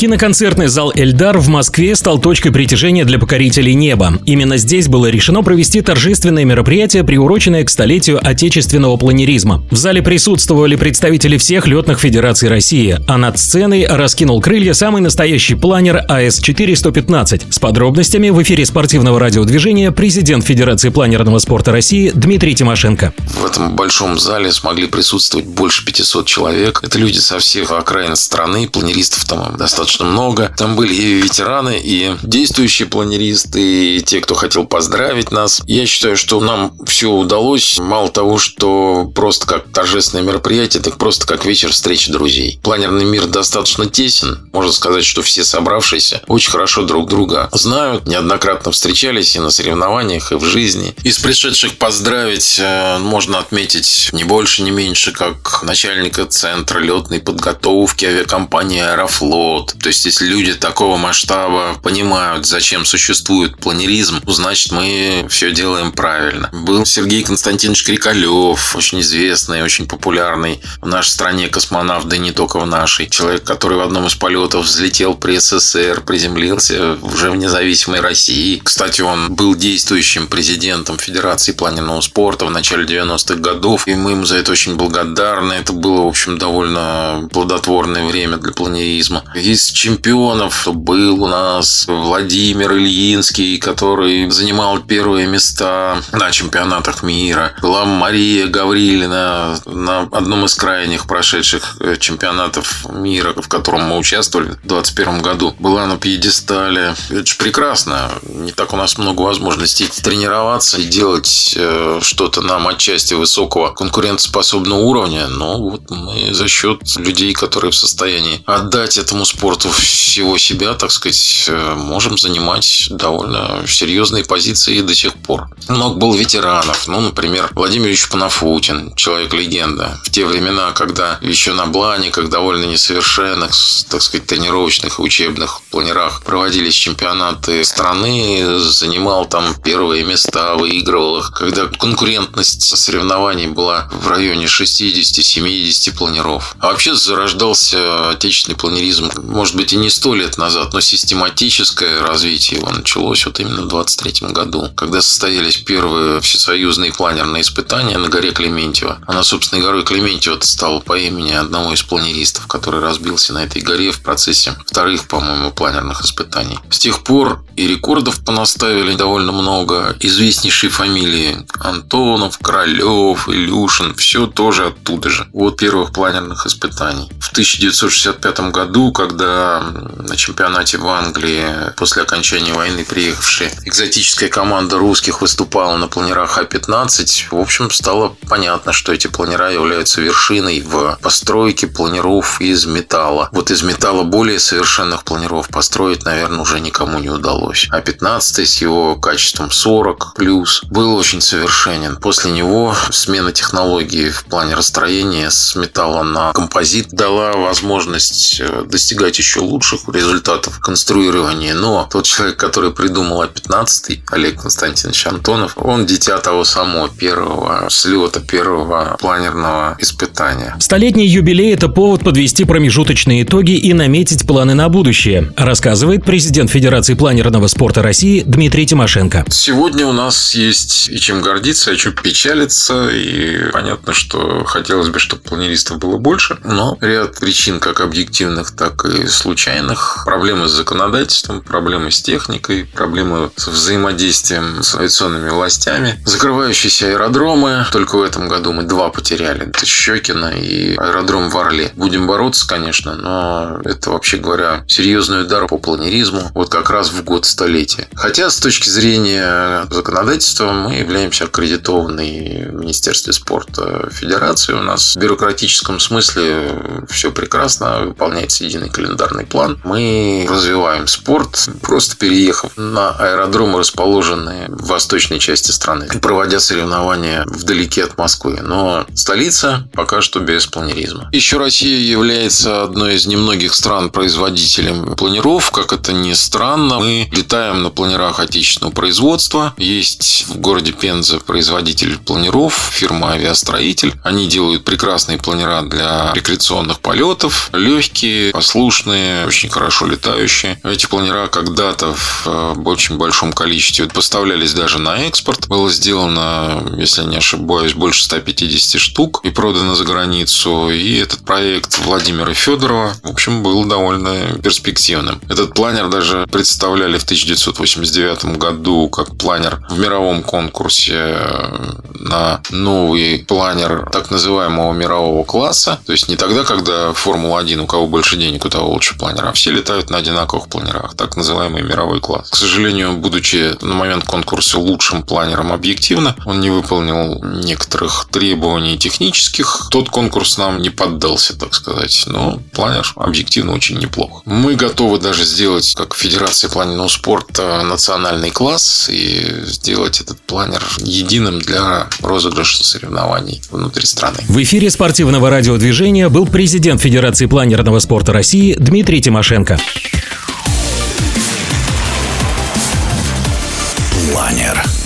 Киноконцертный зал «Эльдар» в Москве стал точкой притяжения для покорителей неба. Именно здесь было решено провести торжественное мероприятие, приуроченное к столетию отечественного планеризма. В зале присутствовали представители всех летных федераций России, а над сценой раскинул крылья самый настоящий планер АС-4-115. С подробностями в эфире спортивного радиодвижения президент Федерации планерного спорта России Дмитрий Тимошенко. В этом большом зале смогли присутствовать больше 500 человек. Это люди со всех окраин страны, планеристов там достаточно много. Там были и ветераны, и действующие планеристы, и те, кто хотел поздравить нас. Я считаю, что нам все удалось. Мало того, что просто как торжественное мероприятие, так просто как вечер встречи друзей. Планерный мир достаточно тесен. Можно сказать, что все собравшиеся очень хорошо друг друга знают, неоднократно встречались и на соревнованиях, и в жизни. Из пришедших поздравить э, можно отметить не больше, не меньше, как начальника центра летной подготовки авиакомпании «Аэрофлот». То есть, если люди такого масштаба понимают, зачем существует планеризм, ну, значит, мы все делаем правильно. Был Сергей Константинович Крикалев, очень известный, очень популярный в нашей стране космонавт, да и не только в нашей. Человек, который в одном из полетов взлетел при СССР, приземлился уже в независимой России. Кстати, он был действующим президентом Федерации планерного спорта в начале 90-х годов, и мы ему за это очень благодарны. Это было, в общем, довольно плодотворное время для планеризма. Чемпионов был у нас Владимир Ильинский, который занимал первые места на чемпионатах мира. Была Мария Гаврилина на одном из крайних прошедших э, чемпионатов мира, в котором мы участвовали в 2021 году. Была на пьедестале. Это же прекрасно. Не так у нас много возможностей тренироваться и делать э, что-то нам отчасти высокого конкурентоспособного уровня. Но вот мы за счет людей, которые в состоянии отдать этому спорту всего себя, так сказать, э, можем занимать довольно серьезные позиции до сих пор. Много было ветеранов. Ну, например, Владимир Ильич Панафутин, человек-легенда. В те времена, когда еще на Блане, как довольно несовершенных, так сказать, тренировочных и учебных планерах проводились чемпионаты страны, занимал там первые места, выигрывал их. Когда конкурентность соревнований была в районе 60-70 планеров. А вообще зарождался отечественный планеризм, может быть, и не сто лет назад, но систематическое развитие его началось вот именно в 23 году, когда состоялись первые всесоюзные планерные испытания на горе Клементьева. Она, собственно, горой Клементьева стала по имени одного из планеристов, который разбился на этой горе в процессе вторых, по-моему, планерных испытаний. С тех пор и рекордов понаставили довольно много. Известнейшие фамилии Антонов, Королев, Илюшин, все тоже оттуда же, от первых планерных испытаний. В 1965 году, когда на чемпионате в Англии после окончания войны приехавшая экзотическая команда русских выступала на планерах А-15, в общем, стало понятно, что эти планера являются вершиной в постройке планеров из металла. Вот из металла более совершенных планеров построить, наверное, уже никому не удалось. А-15 с его качеством 40 плюс был очень совершенен. После него смена технологии в плане расстроения с металла на композит дала возможность э, достигать еще лучших результатов конструирования. Но тот человек, который придумал А-15, Олег Константинович Антонов, он дитя того самого первого слета, первого планерного испытания. Столетний юбилей – это повод подвести промежуточные итоги и наметить планы на будущее, рассказывает президент Федерации планерного спорта России Дмитрий Тимошенко. Сегодня у нас есть и чем гордиться, и чем печалиться. И понятно, что хотелось бы, чтобы планеристов было больше. Но ряд причин, как объективных, так и случайных. Проблемы с законодательством, проблемы с техникой, проблемы с взаимодействием с авиационными властями. Закрывающиеся аэродромы. Только в этом году мы два потеряли. Это Щекино и аэродром в Орле. Будем бороться, конечно, но это, вообще говоря, серьезный удар по планеризму. Вот как раз в год столетия. Хотя, с точки зрения законодательства, мы являемся аккредитованной в Министерстве спорта Федерации. У нас в бюрократическом смысле все прекрасно, выполняется единый календарный план. Мы развиваем спорт, просто переехав на аэродромы, расположенные в восточной части страны, проводя соревнования вдалеке от Москвы. Но столица пока что без планеризма. Еще Россия является одной из немногих стран-производителем планиров. Как это ни странно, мы летаем на планерах отечественного производства. Есть в городе Пенза производитель планеров, фирма «Авиастроитель». Они делают прекрасные планера для рекреационных полетов. Легкие, послушные, мощные, очень хорошо летающие. Эти планера когда-то в э, очень большом количестве поставлялись даже на экспорт. Было сделано, если не ошибаюсь, больше 150 штук и продано за границу. И этот проект Владимира Федорова, в общем, был довольно перспективным. Этот планер даже представляли в 1989 году как планер в мировом конкурсе э, на новый планер так называемого мирового класса. То есть не тогда, когда Формула-1, у кого больше денег, у того лучше планер, а все летают на одинаковых планерах. Так называемый мировой класс. К сожалению, будучи на момент конкурса лучшим планером объективно, он не выполнил некоторых требований технических. Тот конкурс нам не поддался, так сказать. Но планер объективно очень неплох. Мы готовы даже сделать, как Федерация планерного спорта, национальный класс и сделать этот планер единым для розыгрыша соревнований внутри страны. В эфире спортивного радиодвижения был президент Федерации планерного спорта России Дмитрий Тимошенко. Планер.